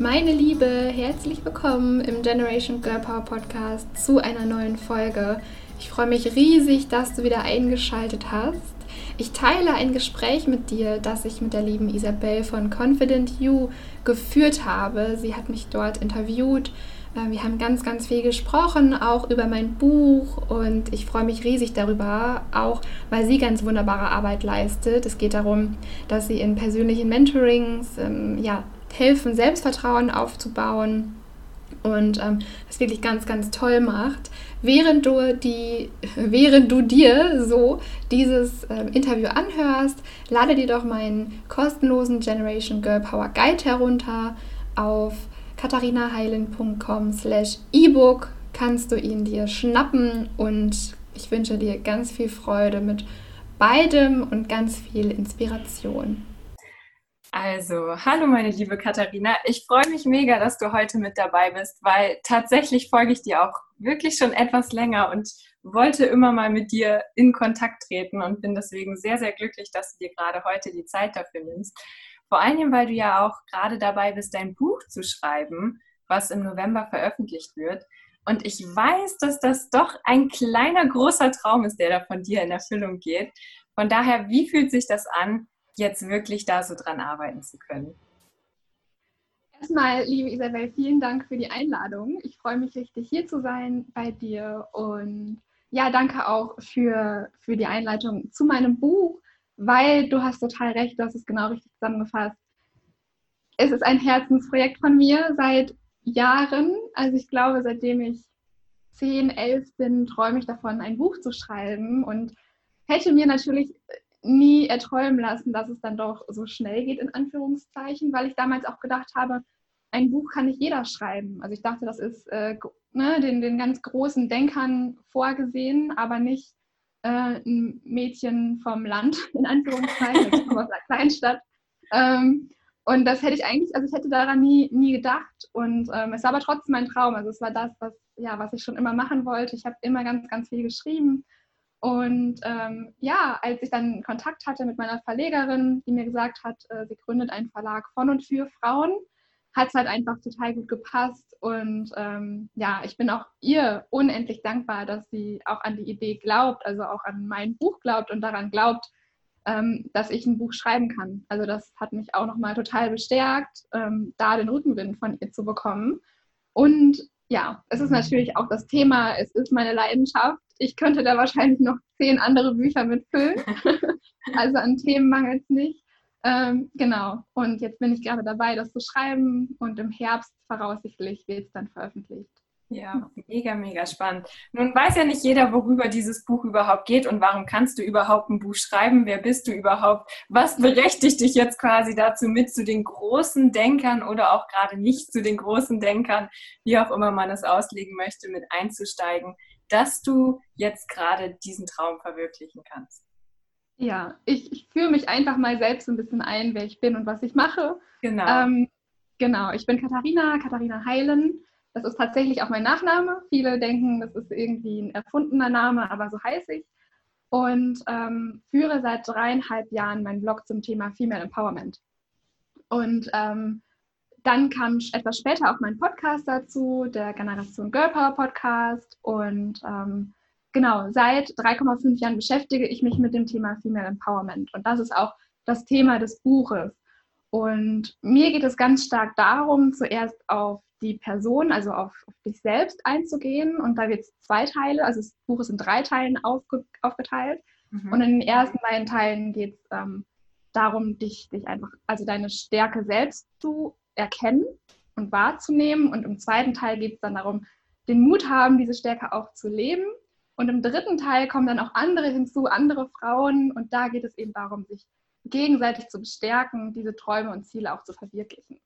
Meine Liebe, herzlich willkommen im Generation Girl Power Podcast zu einer neuen Folge. Ich freue mich riesig, dass du wieder eingeschaltet hast. Ich teile ein Gespräch mit dir, das ich mit der lieben Isabel von Confident You geführt habe. Sie hat mich dort interviewt. Äh, wir haben ganz, ganz viel gesprochen, auch über mein Buch und ich freue mich riesig darüber, auch weil sie ganz wunderbare Arbeit leistet. Es geht darum, dass sie in persönlichen Mentorings ähm, ja, helfen, Selbstvertrauen aufzubauen und ähm, das wirklich ganz, ganz toll macht. Während du, die, während du dir so dieses ähm, Interview anhörst, lade dir doch meinen kostenlosen Generation Girl Power Guide herunter. Auf katharinaheilen.com slash ebook kannst du ihn dir schnappen und ich wünsche dir ganz viel Freude mit beidem und ganz viel Inspiration. Also, hallo meine liebe Katharina. Ich freue mich mega, dass du heute mit dabei bist, weil tatsächlich folge ich dir auch wirklich schon etwas länger und wollte immer mal mit dir in Kontakt treten und bin deswegen sehr, sehr glücklich, dass du dir gerade heute die Zeit dafür nimmst. Vor allem, weil du ja auch gerade dabei bist, dein Buch zu schreiben, was im November veröffentlicht wird. Und ich weiß, dass das doch ein kleiner, großer Traum ist, der da von dir in Erfüllung geht. Von daher, wie fühlt sich das an, jetzt wirklich da so dran arbeiten zu können. Erstmal, liebe Isabel, vielen Dank für die Einladung. Ich freue mich richtig, hier zu sein bei dir. Und ja, danke auch für, für die Einleitung zu meinem Buch, weil du hast total recht, du hast es genau richtig zusammengefasst. Es ist ein Herzensprojekt von mir seit Jahren. Also ich glaube, seitdem ich 10, 11 bin, träume ich davon, ein Buch zu schreiben und hätte mir natürlich nie erträumen lassen, dass es dann doch so schnell geht, in Anführungszeichen, weil ich damals auch gedacht habe, ein Buch kann nicht jeder schreiben. Also ich dachte, das ist äh, ne, den, den ganz großen Denkern vorgesehen, aber nicht äh, ein Mädchen vom Land, in Anführungszeichen, ich komme aus einer Kleinstadt. Ähm, und das hätte ich eigentlich, also ich hätte daran nie, nie gedacht. Und ähm, es war aber trotzdem mein Traum. Also es war das, was, ja, was ich schon immer machen wollte. Ich habe immer ganz, ganz viel geschrieben und ähm, ja, als ich dann Kontakt hatte mit meiner Verlegerin, die mir gesagt hat, äh, sie gründet einen Verlag von und für Frauen, hat es halt einfach total gut gepasst. Und ähm, ja, ich bin auch ihr unendlich dankbar, dass sie auch an die Idee glaubt, also auch an mein Buch glaubt und daran glaubt, ähm, dass ich ein Buch schreiben kann. Also das hat mich auch nochmal total bestärkt, ähm, da den Rückenwind von ihr zu bekommen. Und ja, es ist natürlich auch das Thema, es ist meine Leidenschaft ich könnte da wahrscheinlich noch zehn andere Bücher mitfüllen. also an Themen mangelt es nicht. Ähm, genau. Und jetzt bin ich gerade dabei, das zu schreiben und im Herbst voraussichtlich wird es dann veröffentlicht. Ja, mega, mega spannend. Nun weiß ja nicht jeder, worüber dieses Buch überhaupt geht und warum kannst du überhaupt ein Buch schreiben? Wer bist du überhaupt? Was berechtigt dich jetzt quasi dazu mit zu den großen Denkern oder auch gerade nicht zu den großen Denkern, wie auch immer man es auslegen möchte, mit einzusteigen? Dass du jetzt gerade diesen Traum verwirklichen kannst? Ja, ich, ich führe mich einfach mal selbst ein bisschen ein, wer ich bin und was ich mache. Genau. Ähm, genau, ich bin Katharina, Katharina Heilen. Das ist tatsächlich auch mein Nachname. Viele denken, das ist irgendwie ein erfundener Name, aber so heiße ich. Und ähm, führe seit dreieinhalb Jahren meinen Blog zum Thema Female Empowerment. Und ähm, dann kam etwas später auch mein Podcast dazu, der Generation Girl Power Podcast. Und ähm, genau, seit 3,5 Jahren beschäftige ich mich mit dem Thema Female Empowerment. Und das ist auch das Thema des Buches. Und mir geht es ganz stark darum, zuerst auf die Person, also auf, auf dich selbst einzugehen. Und da wird es zwei Teile, also das Buch ist in drei Teilen aufge, aufgeteilt. Mhm. Und in den ersten beiden Teilen geht es ähm, darum, dich, dich einfach, also deine Stärke selbst zu erkennen und wahrzunehmen. Und im zweiten Teil geht es dann darum, den Mut haben, diese Stärke auch zu leben. Und im dritten Teil kommen dann auch andere hinzu, andere Frauen. Und da geht es eben darum, sich gegenseitig zu bestärken, diese Träume und Ziele auch zu verwirklichen.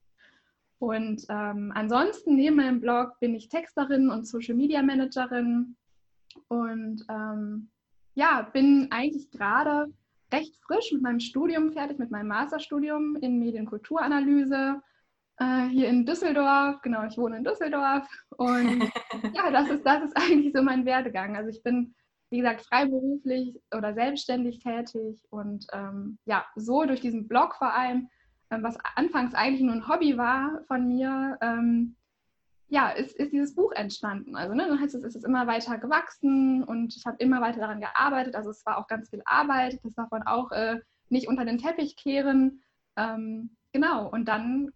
Und ähm, ansonsten neben meinem Blog bin ich Texterin und Social Media Managerin und ähm, ja, bin eigentlich gerade recht frisch mit meinem Studium fertig, mit meinem Masterstudium in Medienkulturanalyse äh, hier in Düsseldorf. Genau, ich wohne in Düsseldorf. Und ja, das ist, das ist eigentlich so mein Werdegang. Also ich bin, wie gesagt, freiberuflich oder selbstständig tätig und ähm, ja, so durch diesen Blog vor allem ähm, was anfangs eigentlich nur ein Hobby war von mir, ähm, ja, ist, ist dieses Buch entstanden. Also ne, dann heißt es, es ist immer weiter gewachsen und ich habe immer weiter daran gearbeitet. Also es war auch ganz viel Arbeit, das darf man auch äh, nicht unter den Teppich kehren. Ähm, genau, und dann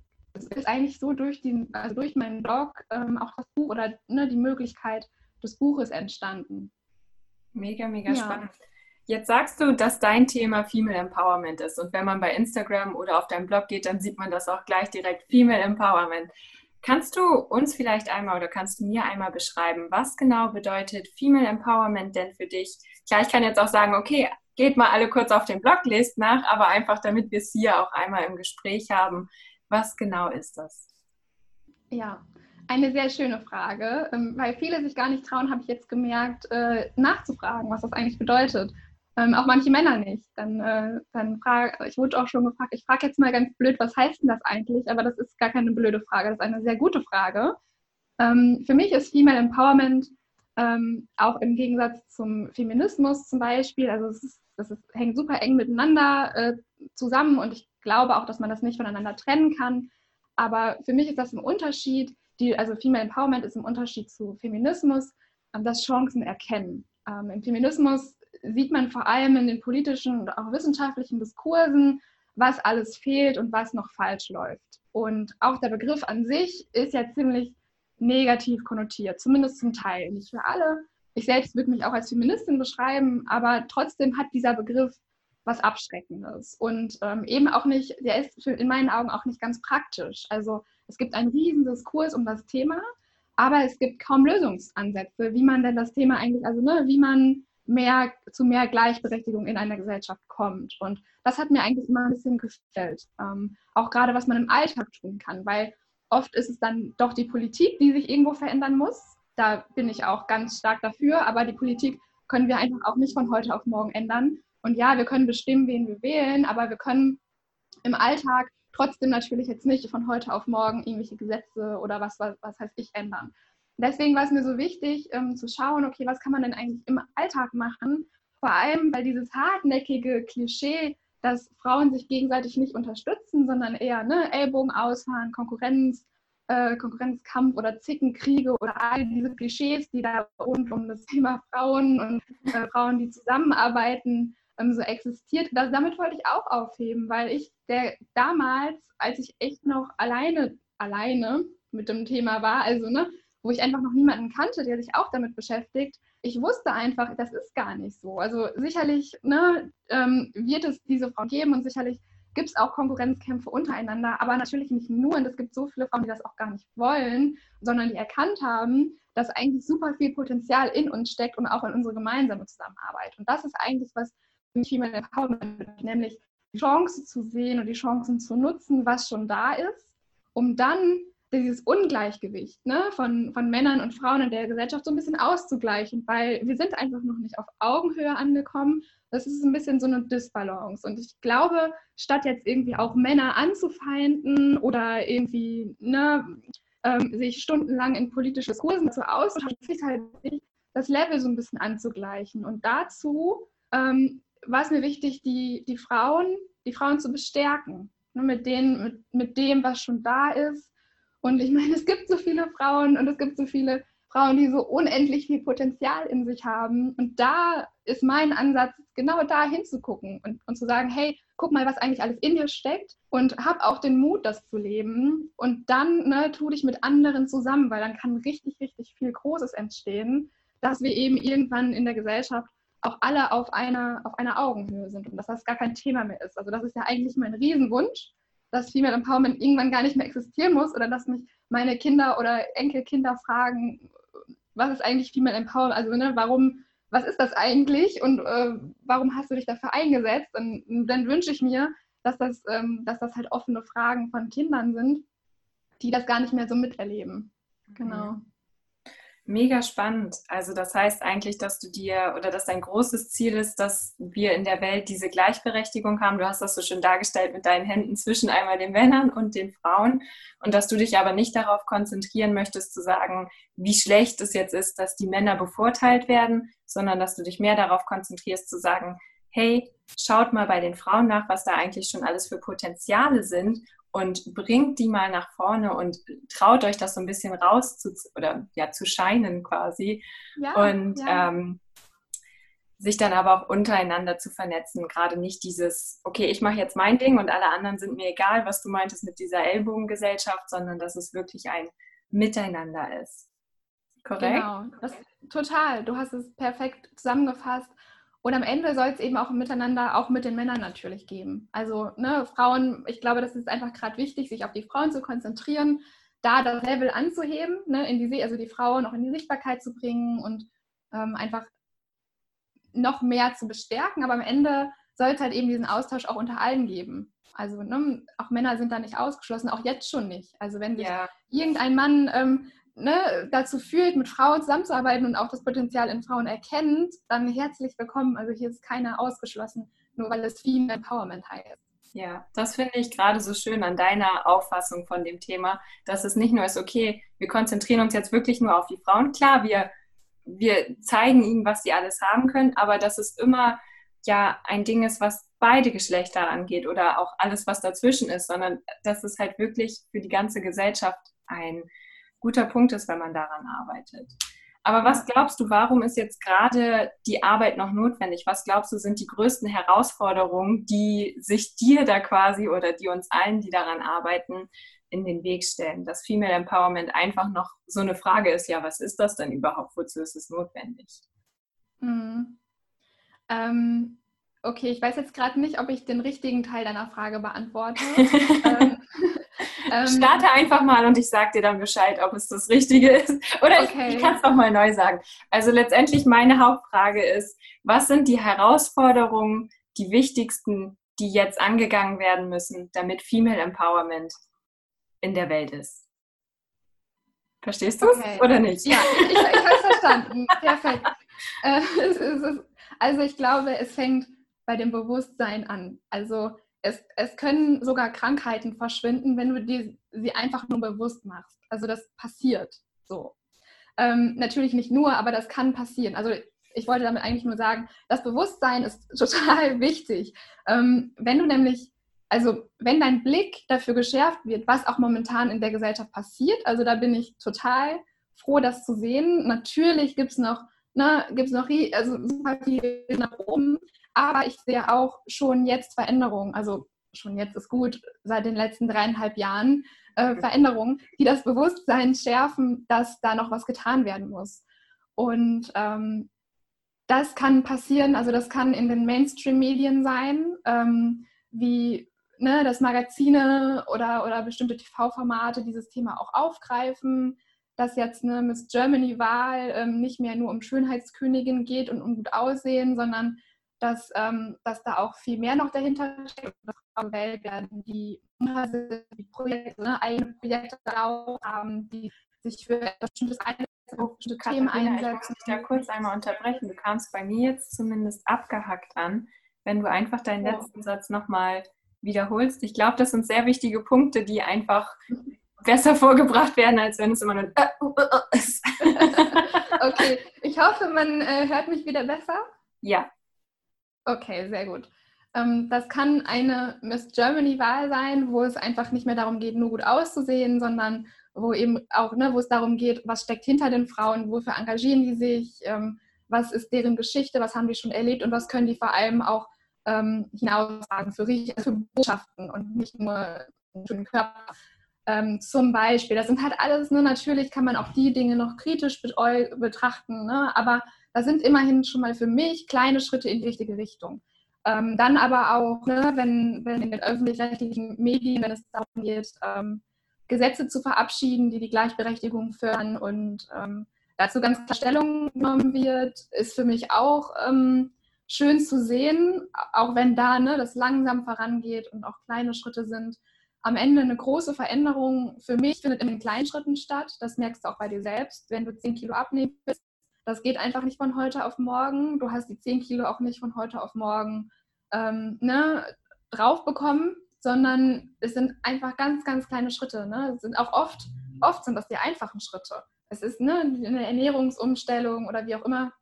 ist eigentlich so durch, den, also durch meinen Blog ähm, auch das Buch oder ne, die Möglichkeit des Buches entstanden. Mega, mega ja. spannend. Jetzt sagst du, dass dein Thema Female Empowerment ist. Und wenn man bei Instagram oder auf deinem Blog geht, dann sieht man das auch gleich direkt Female Empowerment. Kannst du uns vielleicht einmal oder kannst du mir einmal beschreiben, was genau bedeutet Female Empowerment denn für dich? Klar, ich kann jetzt auch sagen, okay, geht mal alle kurz auf den Blog, lest nach, aber einfach damit wir es hier auch einmal im Gespräch haben. Was genau ist das? Ja, eine sehr schöne Frage, ähm, weil viele sich gar nicht trauen, habe ich jetzt gemerkt, äh, nachzufragen, was das eigentlich bedeutet. Ähm, auch manche Männer nicht. Dann, äh, dann frage, ich wurde auch schon gefragt, ich frage jetzt mal ganz blöd, was heißt denn das eigentlich? Aber das ist gar keine blöde Frage, das ist eine sehr gute Frage. Ähm, für mich ist Female Empowerment auch im Gegensatz zum Feminismus zum Beispiel, also es ist, das ist, hängt super eng miteinander äh, zusammen und ich glaube auch, dass man das nicht voneinander trennen kann. Aber für mich ist das ein Unterschied, die, also Female Empowerment ist im Unterschied zu Feminismus, ähm, das Chancen erkennen. Ähm, Im Feminismus sieht man vor allem in den politischen und auch wissenschaftlichen Diskursen, was alles fehlt und was noch falsch läuft. Und auch der Begriff an sich ist ja ziemlich negativ konnotiert, zumindest zum Teil. Nicht für alle. Ich selbst würde mich auch als Feministin beschreiben, aber trotzdem hat dieser Begriff was Abschreckendes und ähm, eben auch nicht, der ist in meinen Augen auch nicht ganz praktisch. Also es gibt einen riesen Diskurs um das Thema, aber es gibt kaum Lösungsansätze, wie man denn das Thema eigentlich, also ne, wie man mehr zu mehr Gleichberechtigung in einer Gesellschaft kommt. Und das hat mir eigentlich immer ein bisschen gefällt. Ähm, auch gerade, was man im Alltag tun kann, weil oft ist es dann doch die Politik, die sich irgendwo verändern muss. Da bin ich auch ganz stark dafür, aber die Politik können wir einfach auch nicht von heute auf morgen ändern. Und ja, wir können bestimmen, wen wir wählen, aber wir können im Alltag trotzdem natürlich jetzt nicht von heute auf morgen irgendwelche Gesetze oder was, was, was heißt ich ändern deswegen war es mir so wichtig, ähm, zu schauen, okay, was kann man denn eigentlich im Alltag machen? Vor allem, weil dieses hartnäckige Klischee, dass Frauen sich gegenseitig nicht unterstützen, sondern eher ne, Ellbogen ausfahren, Konkurrenz, äh, Konkurrenzkampf oder Zickenkriege oder all diese Klischees, die da rund um das Thema Frauen und äh, Frauen, die zusammenarbeiten, ähm, so existiert. Das, damit wollte ich auch aufheben, weil ich der damals, als ich echt noch alleine, alleine mit dem Thema war, also ne, wo ich einfach noch niemanden kannte, der sich auch damit beschäftigt. Ich wusste einfach, das ist gar nicht so. Also sicherlich ne, ähm, wird es diese Frauen geben und sicherlich gibt es auch Konkurrenzkämpfe untereinander, aber natürlich nicht nur. Und es gibt so viele Frauen, die das auch gar nicht wollen, sondern die erkannt haben, dass eigentlich super viel Potenzial in uns steckt und auch in unsere gemeinsame Zusammenarbeit. Und das ist eigentlich, was Female Empowerment, nämlich die Chance zu sehen und die Chancen zu nutzen, was schon da ist, um dann dieses Ungleichgewicht ne, von, von Männern und Frauen in der Gesellschaft so ein bisschen auszugleichen, weil wir sind einfach noch nicht auf Augenhöhe angekommen. Das ist ein bisschen so eine Disbalance. Und ich glaube, statt jetzt irgendwie auch Männer anzufeinden oder irgendwie ne, ähm, sich stundenlang in politische Kursen zu austauschen, ist halt das Level so ein bisschen anzugleichen. Und dazu ähm, war es mir wichtig, die, die Frauen, die Frauen zu bestärken. Ne, mit, denen, mit, mit dem, was schon da ist und ich meine, es gibt so viele Frauen und es gibt so viele Frauen, die so unendlich viel Potenzial in sich haben. Und da ist mein Ansatz, genau da hinzugucken und, und zu sagen, hey, guck mal, was eigentlich alles in dir steckt und hab auch den Mut, das zu leben. Und dann ne, tu dich mit anderen zusammen, weil dann kann richtig, richtig viel Großes entstehen, dass wir eben irgendwann in der Gesellschaft auch alle auf einer, auf einer Augenhöhe sind und dass das gar kein Thema mehr ist. Also das ist ja eigentlich mein Riesenwunsch, dass Female Empowerment irgendwann gar nicht mehr existieren muss oder dass mich meine Kinder oder Enkelkinder fragen, was ist eigentlich Female Empowerment? Also ne, warum, was ist das eigentlich und äh, warum hast du dich dafür eingesetzt? Und, dann wünsche ich mir, dass das, ähm, dass das halt offene Fragen von Kindern sind, die das gar nicht mehr so miterleben. Genau. Mhm. Mega spannend. Also das heißt eigentlich, dass du dir oder dass dein großes Ziel ist, dass wir in der Welt diese Gleichberechtigung haben. Du hast das so schön dargestellt mit deinen Händen zwischen einmal den Männern und den Frauen und dass du dich aber nicht darauf konzentrieren möchtest zu sagen, wie schlecht es jetzt ist, dass die Männer bevorteilt werden, sondern dass du dich mehr darauf konzentrierst zu sagen, hey, schaut mal bei den Frauen nach, was da eigentlich schon alles für Potenziale sind und bringt die mal nach vorne und traut euch das so ein bisschen raus zu, oder ja, zu scheinen quasi. Ja, und ja. Ähm, sich dann aber auch untereinander zu vernetzen. Gerade nicht dieses, okay, ich mache jetzt mein Ding und alle anderen sind mir egal, was du meintest mit dieser Ellbogengesellschaft, sondern dass es wirklich ein Miteinander ist. Korrekt? Genau, das, total. Du hast es perfekt zusammengefasst. Und am Ende soll es eben auch ein Miteinander auch mit den Männern natürlich geben. Also ne, Frauen, ich glaube, das ist einfach gerade wichtig, sich auf die Frauen zu konzentrieren, da das Level anzuheben, ne, in die, also die Frauen auch in die Sichtbarkeit zu bringen und ähm, einfach noch mehr zu bestärken. Aber am Ende soll es halt eben diesen Austausch auch unter allen geben. Also ne, auch Männer sind da nicht ausgeschlossen, auch jetzt schon nicht. Also wenn sich ja. irgendein Mann ähm, ne, dazu fühlt, mit Frauen zusammenzuarbeiten und auch das Potenzial in Frauen erkennt, dann herzlich willkommen. Also hier ist keiner ausgeschlossen, nur weil es Female Empowerment heißt. Ja, das finde ich gerade so schön an deiner Auffassung von dem Thema, dass es nicht nur ist, okay, wir konzentrieren uns jetzt wirklich nur auf die Frauen. Klar, wir, wir zeigen ihnen, was sie alles haben können, aber dass es immer ja ein Ding ist, was beide Geschlechter angeht oder auch alles, was dazwischen ist, sondern dass es halt wirklich für die ganze Gesellschaft ein guter Punkt ist, wenn man daran arbeitet. Aber was glaubst du, warum ist jetzt gerade die Arbeit noch notwendig? Was glaubst du, sind die größten Herausforderungen, die sich dir da quasi oder die uns allen, die daran arbeiten, in den Weg stellen? Dass Female Empowerment einfach noch so eine Frage ist, ja, was ist das denn überhaupt? Wozu ist es notwendig? Mhm. Ähm, okay, ich weiß jetzt gerade nicht, ob ich den richtigen Teil deiner Frage beantworte. ähm, Starte einfach mal und ich sage dir dann Bescheid, ob es das Richtige ist. Oder okay. ich, ich kann es nochmal neu sagen. Also letztendlich meine Hauptfrage ist, was sind die Herausforderungen, die wichtigsten, die jetzt angegangen werden müssen, damit Female Empowerment in der Welt ist? Verstehst du es okay. oder nicht? Ja, ich, ich, habe es verstanden. Perfekt. Äh, also ich glaube, es fängt bei dem Bewusstsein an. Also es, es können sogar Krankheiten verschwinden, wenn du dir sie einfach nur bewusst machst. Also das passiert so. Ähm, natürlich nicht nur, aber das kann passieren. Also ich wollte damit eigentlich nur sagen, das Bewusstsein ist total wichtig. Ähm, wenn du nämlich, also wenn dein Blick dafür geschärft wird, was auch momentan in der Gesellschaft passiert, also da bin ich total froh, das zu sehen. Natürlich gibt es noch, ne, gibt's noch also super viel nach oben, aber ich sehe auch schon jetzt Veränderungen, also schon jetzt ist gut, seit den letzten dreieinhalb Jahren äh, Veränderungen, die das Bewusstsein schärfen, dass da noch was getan werden muss. Und ähm, das kann passieren, also das kann in den Mainstream-Medien sein, ähm, wie ne, dass Magazine oder, oder bestimmte TV-Formate dieses Thema auch aufgreifen, dass jetzt eine Miss Germany-Wahl ähm, nicht mehr nur um Schönheitskönigin geht und um gut aussehen, sondern dass, ähm, dass da auch viel mehr noch dahinter steckt, dass Frauen gewählt werden, die, die Projekte, ne, eigene Projekte haben, die sich für etwas bestimmtes oh, Themen einsetzen. Ich muss dich da kurz einmal unterbrechen. Du kamst bei mir jetzt zumindest abgehackt an. Wenn du einfach deinen oh. letzten Satz nochmal wiederholst. Ich glaube, das sind sehr wichtige Punkte, die einfach besser vorgebracht werden, als wenn es immer nur äh, uh, uh, uh, ist. okay, ich hoffe, man äh, hört mich wieder besser. Ja, Okay, sehr gut. Ähm, das kann eine Miss Germany-Wahl sein, wo es einfach nicht mehr darum geht, nur gut auszusehen, sondern wo eben auch, ne, wo es darum geht, was steckt hinter den Frauen, wofür engagieren die sich, ähm, was ist deren Geschichte, was haben die schon erlebt und was können die vor allem auch ähm, hinaussagen für, für Botschaften und nicht nur für den Körper. Ähm, zum Beispiel, das sind halt alles, ne, natürlich kann man auch die Dinge noch kritisch betrachten, ne, aber das sind immerhin schon mal für mich kleine Schritte in die richtige Richtung. Ähm, dann aber auch, ne, wenn, wenn in den öffentlich-rechtlichen Medien, wenn es darum geht, ähm, Gesetze zu verabschieden, die die Gleichberechtigung fördern und ähm, dazu ganz klar Stellung genommen wird, ist für mich auch ähm, schön zu sehen, auch wenn da ne, das langsam vorangeht und auch kleine Schritte sind. Am Ende eine große Veränderung für mich findet in den kleinen Schritten statt. Das merkst du auch bei dir selbst. Wenn du 10 Kilo abnehmen willst, das geht einfach nicht von heute auf morgen. Du hast die 10 Kilo auch nicht von heute auf morgen ähm, ne, drauf bekommen, sondern es sind einfach ganz, ganz kleine Schritte. Ne? Es sind auch oft, oft sind das die einfachen Schritte. Es ist ne, eine Ernährungsumstellung oder wie auch immer.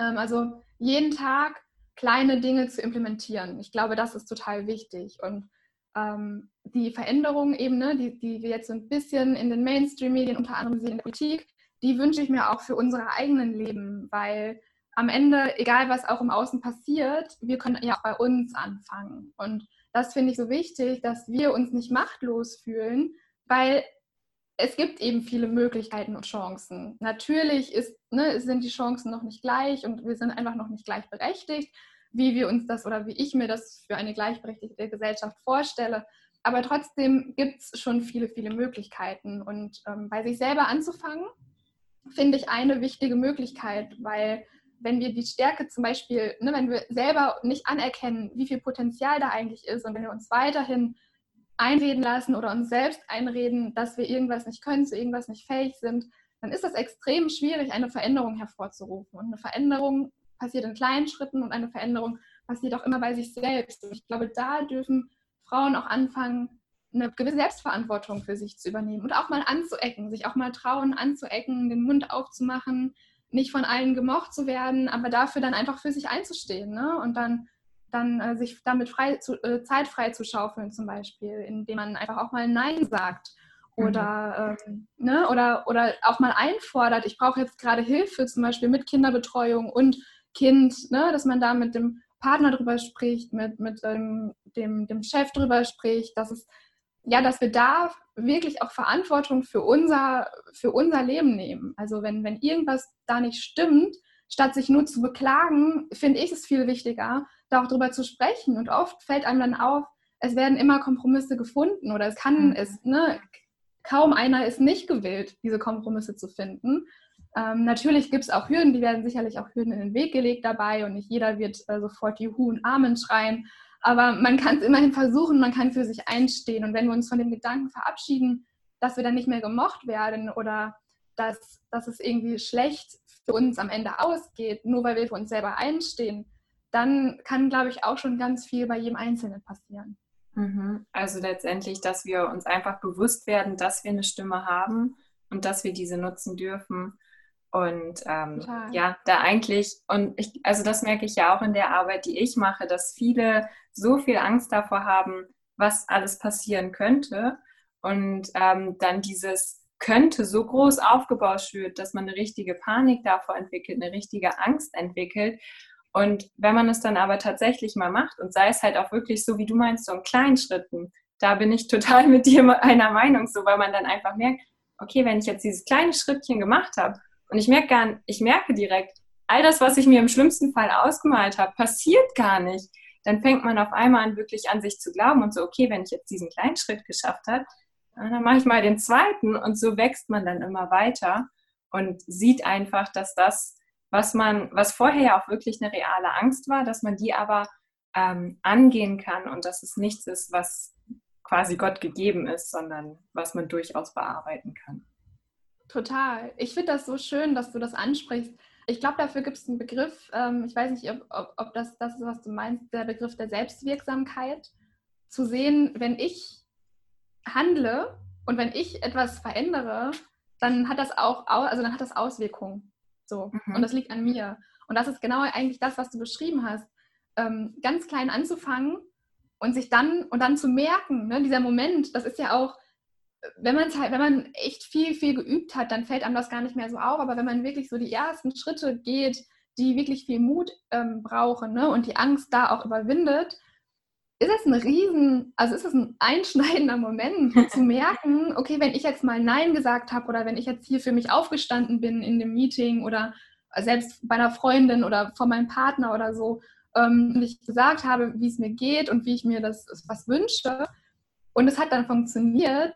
Ähm, also jeden Tag kleine Dinge zu implementieren. Ich glaube, das ist total wichtig. Und ähm, die Veränderungen eben, ne, die, die wir jetzt so ein bisschen in den Mainstream-Medien, unter anderem in der Politik, die wünsche ich mir auch für unsere eigenen Leben, weil am Ende, egal was auch im Außen passiert, wir können ja auch bei uns anfangen. Und das finde ich so wichtig, dass wir uns nicht machtlos fühlen, weil es gibt eben viele Möglichkeiten und Chancen. Natürlich ist, ne, sind die Chancen noch nicht gleich und wir sind einfach noch nicht gleichberechtigt, wie wir uns das oder wie ich mir das für eine gleichberechtigte Gesellschaft vorstelle. Aber trotzdem gibt es schon viele, viele Möglichkeiten. Und ähm, bei sich selber anzufangen, finde ich eine wichtige Möglichkeit, weil wenn wir die Stärke zum Beispiel, ne, wenn wir selber nicht anerkennen, wie viel Potenzial da eigentlich ist und wenn wir uns weiterhin einreden lassen oder uns selbst einreden, dass wir irgendwas nicht können, zu irgendwas nicht fähig sind, dann ist es extrem schwierig, eine Veränderung hervorzurufen. Und eine Veränderung passiert in kleinen Schritten und eine Veränderung passiert auch immer bei sich selbst. Und ich glaube, da dürfen Frauen auch anfangen, eine gewisse Selbstverantwortung für sich zu übernehmen und auch mal anzuecken, sich auch mal trauen, anzuecken, den Mund aufzumachen, nicht von allen gemocht zu werden, aber dafür dann einfach für sich einzustehen ne? und dann dann äh, sich damit frei zu, äh, Zeit frei zu schaufeln zum Beispiel, indem man einfach auch mal Nein sagt oder, mhm. ähm, ne, oder, oder auch mal einfordert, ich brauche jetzt gerade Hilfe zum Beispiel mit Kinderbetreuung und Kind, ne, dass man da mit dem Partner drüber spricht, mit, mit ähm, dem, dem Chef drüber spricht, dass es ja, dass wir da wirklich auch Verantwortung für unser, für unser Leben nehmen. Also wenn, wenn irgendwas da nicht stimmt, statt sich nur zu beklagen, finde ich es viel wichtiger, da auch drüber zu sprechen. Und oft fällt einem dann auf, es werden immer Kompromisse gefunden oder es kann, mhm. es, ne, kaum einer ist nicht gewillt, diese Kompromisse zu finden. Ähm, natürlich gibt es auch Hürden, die werden sicherlich auch Hürden in den Weg gelegt dabei und nicht jeder wird äh, sofort Juhu und Amen schreien. Aber man kann es immerhin versuchen, man kann für sich einstehen. Und wenn wir uns von dem Gedanken verabschieden, dass wir dann nicht mehr gemocht werden oder dass, dass es irgendwie schlecht für uns am Ende ausgeht, nur weil wir für uns selber einstehen, dann kann, glaube ich, auch schon ganz viel bei jedem Einzelnen passieren. Mhm. Also letztendlich, dass wir uns einfach bewusst werden, dass wir eine Stimme haben und dass wir diese nutzen dürfen. Und ähm, ja, da eigentlich, und ich, also das merke ich ja auch in der Arbeit, die ich mache, dass viele so viel Angst davor haben, was alles passieren könnte. Und ähm, dann dieses könnte so groß aufgebaut wird, dass man eine richtige Panik davor entwickelt, eine richtige Angst entwickelt. Und wenn man es dann aber tatsächlich mal macht und sei es halt auch wirklich so, wie du meinst, so in kleinen Schritten, da bin ich total mit dir einer Meinung, so weil man dann einfach merkt, okay, wenn ich jetzt dieses kleine Schrittchen gemacht habe und ich merke gar, ich merke direkt, all das, was ich mir im schlimmsten Fall ausgemalt habe, passiert gar nicht, dann fängt man auf einmal an, wirklich an sich zu glauben und so, okay, wenn ich jetzt diesen kleinen Schritt geschafft habe, dann mache ich mal den zweiten und so wächst man dann immer weiter und sieht einfach, dass das was man, was vorher ja auch wirklich eine reale Angst war, dass man die aber ähm, angehen kann und dass es nichts ist, was quasi Gott gegeben ist, sondern was man durchaus bearbeiten kann. Total. Ich finde das so schön, dass du das ansprichst. Ich glaube, dafür gibt es einen Begriff, ähm, ich weiß nicht, ob, ob, ob das das ist, was du meinst, der Begriff der Selbstwirksamkeit. Zu sehen, wenn ich handle und wenn ich etwas verändere, dann hat das auch, also dann hat das Auswirkungen. So. Mhm. Und das liegt an mir. Und das ist genau eigentlich das, was du beschrieben hast. Ähm, ganz klein anzufangen und sich dann und dann zu merken, ne, dieser Moment, das ist ja auch, wenn man halt, wenn man echt viel, viel geübt hat, dann fällt einem das gar nicht mehr so auf. Aber wenn man wirklich so die ersten Schritte geht, die wirklich viel Mut ähm, brauchen ne, und die Angst da auch überwindet, ist es ein riesen, also ist es ein einschneidender Moment zu merken, okay, wenn ich jetzt mal Nein gesagt habe oder wenn ich jetzt hier für mich aufgestanden bin in dem Meeting oder selbst bei einer Freundin oder vor meinem Partner oder so, ähm, und ich gesagt habe, wie es mir geht und wie ich mir das was wünsche und es hat dann funktioniert,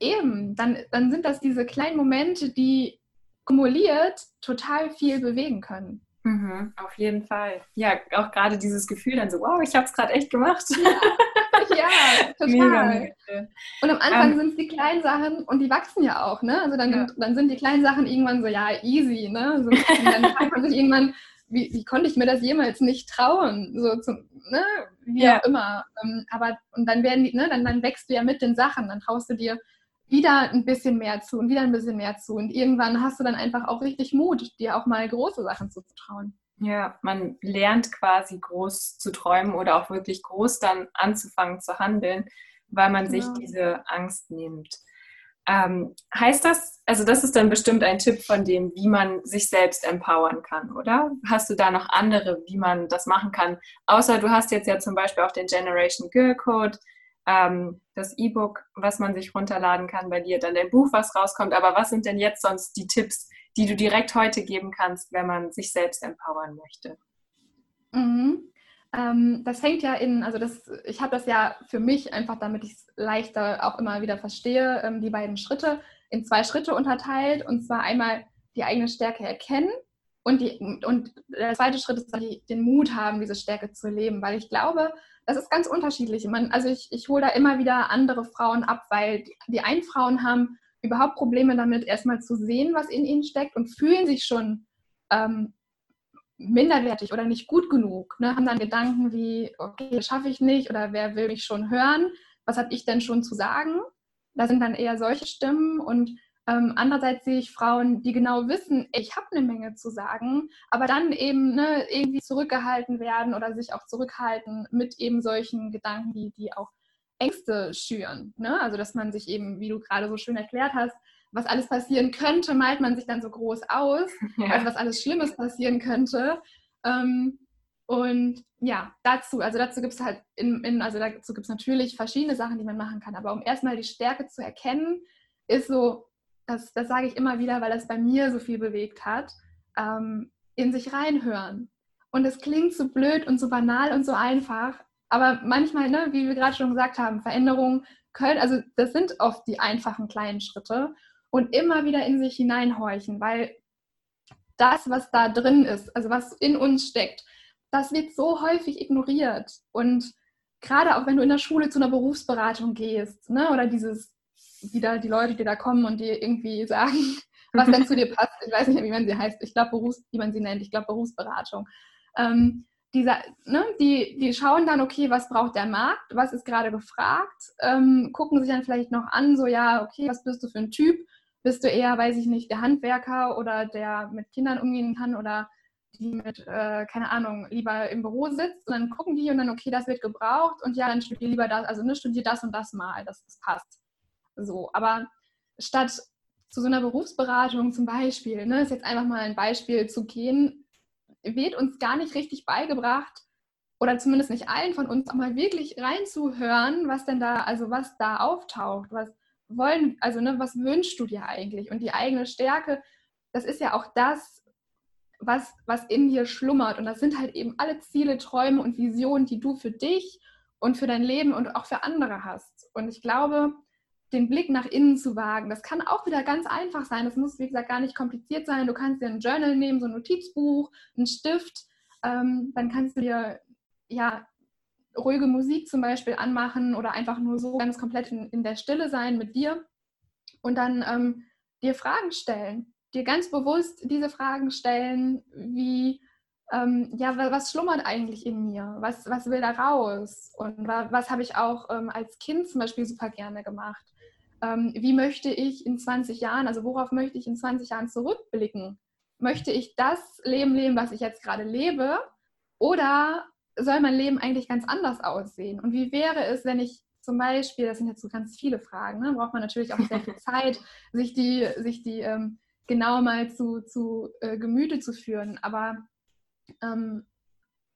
eben, dann, dann sind das diese kleinen Momente, die kumuliert total viel bewegen können. Mhm, auf jeden Fall. Ja, auch gerade dieses Gefühl dann so, wow, ich habe es gerade echt gemacht. Ja, ja total. Mega, Und am Anfang ähm, sind es die kleinen Sachen und die wachsen ja auch, ne? Also dann, ja. dann sind die kleinen Sachen irgendwann so, ja, easy, ne? So, und dann fragt man sich irgendwann, wie, wie, konnte ich mir das jemals nicht trauen? So zum, ne? Wie ja. auch immer. Ähm, aber und dann werden die, ne, dann, dann wächst du ja mit den Sachen, dann traust du dir wieder ein bisschen mehr zu und wieder ein bisschen mehr zu. Und irgendwann hast du dann einfach auch richtig Mut, dir auch mal große Sachen zuzutrauen. Ja, man lernt quasi groß zu träumen oder auch wirklich groß dann anzufangen zu handeln, weil man sich diese Angst nimmt. Ähm, heißt das, also das ist dann bestimmt ein Tipp von dem, wie man sich selbst empowern kann, oder? Hast du da noch andere, wie man das machen kann? Außer du hast jetzt ja zum Beispiel auch den Generation Girl Code, ähm, das E-Book, was man sich runterladen kann bei dir, dann dein Buch, was rauskommt. Aber was sind denn jetzt sonst die Tipps, die du direkt heute geben kannst, wenn man sich selbst empowern möchte? Mhm. Ähm, das hängt ja in, also das, ich habe das ja für mich einfach, damit ich es leichter auch immer wieder verstehe, ähm, die beiden Schritte in zwei Schritte unterteilt. Und zwar einmal die eigene Stärke erkennen und, die, und der zweite Schritt ist dann die, den Mut haben, diese Stärke zu leben, weil ich glaube, das ist ganz unterschiedlich. Man, also ich, ich hole da immer wieder andere Frauen ab, weil die, die einen Frauen haben überhaupt Probleme damit, erstmal zu sehen, was in ihnen steckt und fühlen sich schon ähm, minderwertig oder nicht gut genug. Ne? Haben dann Gedanken wie, okay, das schaffe ich nicht oder wer will mich schon hören? Was habe ich denn schon zu sagen? Da sind dann eher solche Stimmen und ähm, andererseits sehe ich Frauen, die genau wissen, ich habe eine Menge zu sagen, aber dann eben ne, irgendwie zurückgehalten werden oder sich auch zurückhalten mit eben solchen Gedanken, die, die auch Ängste schüren. Ne? Also dass man sich eben, wie du gerade so schön erklärt hast, was alles passieren könnte, malt man sich dann so groß aus, ja. also was alles Schlimmes passieren könnte. Ähm, und ja, dazu, also dazu gibt es halt, in, in, also dazu gibt es natürlich verschiedene Sachen, die man machen kann. Aber um erstmal die Stärke zu erkennen, ist so, das, das sage ich immer wieder, weil das bei mir so viel bewegt hat, ähm, in sich reinhören. Und es klingt so blöd und so banal und so einfach, aber manchmal, ne, wie wir gerade schon gesagt haben, Veränderungen können, also das sind oft die einfachen kleinen Schritte und immer wieder in sich hineinhorchen, weil das, was da drin ist, also was in uns steckt, das wird so häufig ignoriert. Und gerade auch wenn du in der Schule zu einer Berufsberatung gehst, ne, oder dieses, wieder die Leute, die da kommen und dir irgendwie sagen, was denn zu dir passt, ich weiß nicht, wie man sie heißt, ich glaube, Berufs, wie man sie nennt, ich glaube, Berufsberatung. Ähm, dieser, ne, die, die schauen dann, okay, was braucht der Markt, was ist gerade gefragt, ähm, gucken sich dann vielleicht noch an, so ja, okay, was bist du für ein Typ? Bist du eher, weiß ich nicht, der Handwerker oder der mit Kindern umgehen kann oder die mit, äh, keine Ahnung, lieber im Büro sitzt? Und dann gucken die und dann, okay, das wird gebraucht. Und ja, dann studier lieber das, also ne, studier das und das mal, dass das passt. So, aber statt zu so einer Berufsberatung zum Beispiel, ne, ist jetzt einfach mal ein Beispiel zu gehen, wird uns gar nicht richtig beigebracht, oder zumindest nicht allen von uns, auch mal wirklich reinzuhören, was denn da, also was da auftaucht, was wollen, also ne, was wünschst du dir eigentlich? Und die eigene Stärke, das ist ja auch das, was, was in dir schlummert. Und das sind halt eben alle Ziele, Träume und Visionen, die du für dich und für dein Leben und auch für andere hast. Und ich glaube, den Blick nach innen zu wagen, das kann auch wieder ganz einfach sein. Das muss, wie gesagt, gar nicht kompliziert sein. Du kannst dir ein Journal nehmen, so ein Notizbuch, einen Stift. Ähm, dann kannst du dir ja ruhige Musik zum Beispiel anmachen oder einfach nur so ganz komplett in, in der Stille sein mit dir und dann ähm, dir Fragen stellen. Dir ganz bewusst diese Fragen stellen, wie, ähm, ja, was schlummert eigentlich in mir? Was, was will da raus? Und was, habe ich auch ähm, als Kind zum Beispiel super gerne gemacht? Ähm, wie möchte ich in 20 Jahren, also worauf möchte ich in 20 Jahren zurückblicken? Möchte ich das Leben leben, was ich jetzt gerade lebe? Oder soll mein Leben eigentlich ganz anders aussehen? Und wie wäre es, wenn ich zum Beispiel, das sind jetzt so ganz viele Fragen, ne, braucht man natürlich auch sehr viel Zeit, sich die, sich die ähm, genau mal zu, zu äh, Gemüte zu führen, aber ähm,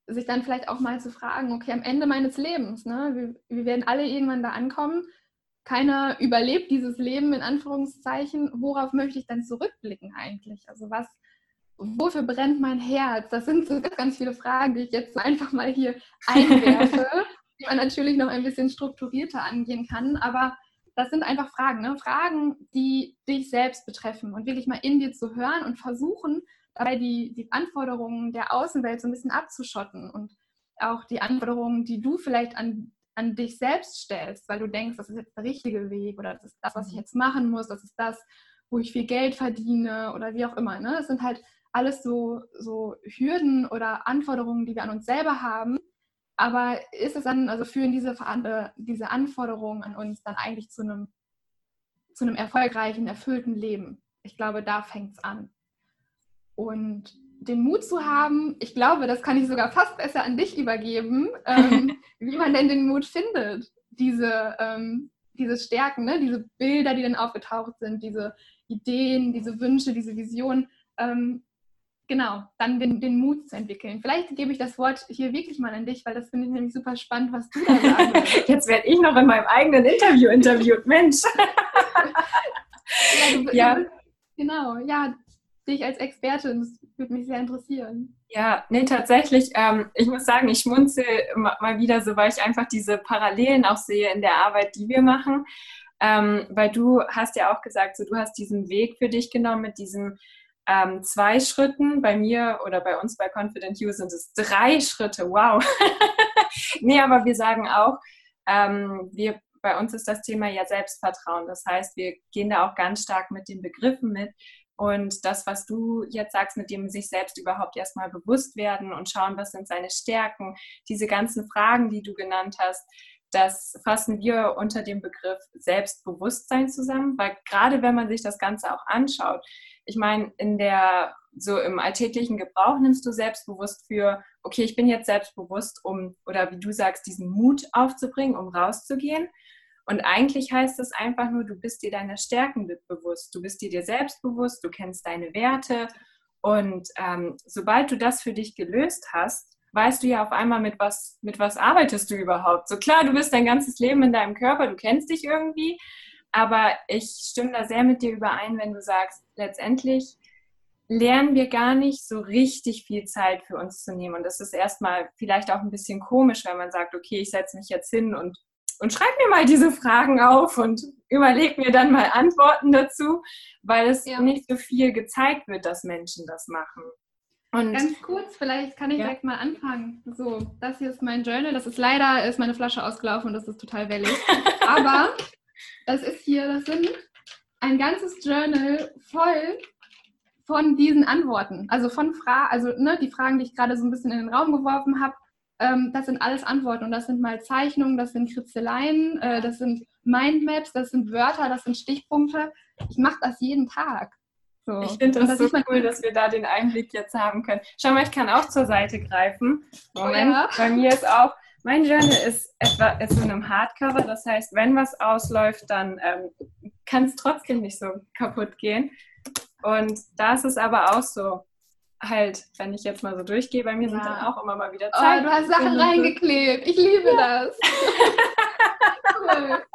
sich dann vielleicht auch mal zu fragen, okay, am Ende meines Lebens, ne, wir, wir werden alle irgendwann da ankommen, keiner überlebt dieses Leben in Anführungszeichen, worauf möchte ich dann zurückblicken eigentlich? Also was, wofür brennt mein Herz? Das sind so ganz viele Fragen, die ich jetzt einfach mal hier einwerfe, die man natürlich noch ein bisschen strukturierter angehen kann. Aber das sind einfach Fragen, ne? Fragen, die dich selbst betreffen und wirklich mal in dir zu hören und versuchen, dabei die, die Anforderungen der Außenwelt so ein bisschen abzuschotten und auch die Anforderungen, die du vielleicht an, an dich selbst stellst, weil du denkst, das ist jetzt der richtige Weg oder das ist das, was ich jetzt machen muss, das ist das, wo ich viel Geld verdiene oder wie auch immer. Ne? Das sind halt alles so, so Hürden oder Anforderungen, die wir an uns selber haben. Aber ist es dann, also führen diese, diese Anforderungen an uns dann eigentlich zu einem, zu einem erfolgreichen, erfüllten Leben? Ich glaube, da fängt es an. Und den Mut zu haben, ich glaube, das kann ich sogar fast besser an dich übergeben, ähm, wie man denn den Mut findet, diese, ähm, diese Stärken, ne? diese Bilder, die dann aufgetaucht sind, diese Ideen, diese Wünsche, diese Visionen, ähm, genau, dann den, den, Mut zu entwickeln. Vielleicht gebe ich das Wort hier wirklich mal an dich, weil das finde ich nämlich super spannend, was du da sagst. Jetzt werde ich noch in meinem eigenen Interview interviewt, Mensch. ja, du, ja. Genau, ja, dich als Expertin, das würde mich sehr interessieren. Ja, nee, tatsächlich, ähm, ich muss sagen, ich schmunzel mal wieder so, weil ich einfach diese Parallelen auch sehe in der Arbeit, die wir machen. Ähm, weil du hast ja auch gesagt, so, du hast diesen Weg für dich genommen mit diesen ähm, zwei Schritten. Bei mir oder bei uns bei Confident You sind es drei Schritte. Wow. nee, aber wir sagen auch, ähm, wir, bei uns ist das Thema ja Selbstvertrauen. Das heißt, wir gehen da auch ganz stark mit den Begriffen mit. Und das, was du jetzt sagst, mit dem sich selbst überhaupt erstmal bewusst werden und schauen, was sind seine Stärken, diese ganzen Fragen, die du genannt hast, das fassen wir unter dem Begriff Selbstbewusstsein zusammen, weil gerade wenn man sich das Ganze auch anschaut, ich meine, in der, so im alltäglichen Gebrauch nimmst du selbstbewusst für, okay, ich bin jetzt selbstbewusst, um, oder wie du sagst, diesen Mut aufzubringen, um rauszugehen. Und eigentlich heißt es einfach nur, du bist dir deiner Stärken bewusst, du bist dir dir selbst bewusst, du kennst deine Werte. Und ähm, sobald du das für dich gelöst hast, weißt du ja auf einmal, mit was, mit was arbeitest du überhaupt. So klar, du bist dein ganzes Leben in deinem Körper, du kennst dich irgendwie, aber ich stimme da sehr mit dir überein, wenn du sagst, letztendlich lernen wir gar nicht so richtig viel Zeit für uns zu nehmen. Und das ist erstmal vielleicht auch ein bisschen komisch, wenn man sagt, okay, ich setze mich jetzt hin und, und schreibe mir mal diese Fragen auf und überlege mir dann mal Antworten dazu, weil es ja. nicht so viel gezeigt wird, dass Menschen das machen. Und Ganz kurz, vielleicht kann ich ja. direkt mal anfangen. So, das hier ist mein Journal. Das ist leider, ist meine Flasche ausgelaufen und das ist total wellig. Aber das ist hier, das sind ein ganzes Journal voll von diesen Antworten. Also von Fragen, also ne, die Fragen, die ich gerade so ein bisschen in den Raum geworfen habe, ähm, das sind alles Antworten. Und das sind mal Zeichnungen, das sind Kritzeleien, äh, das sind Mindmaps, das sind Wörter, das sind Stichpunkte. Ich mache das jeden Tag. So. Ich finde das, das so cool, dass wir da den Einblick jetzt haben können. Schau mal, ich kann auch zur Seite greifen. Moment, ja. bei mir ist auch, mein Journal ist etwa ist in einem Hardcover. Das heißt, wenn was ausläuft, dann ähm, kann es trotzdem nicht so kaputt gehen. Und da ist es aber auch so, halt, wenn ich jetzt mal so durchgehe, bei mir ja. sind dann auch immer mal wieder Zeit. Oh, du hast Sachen reingeklebt. Ich liebe das. cool.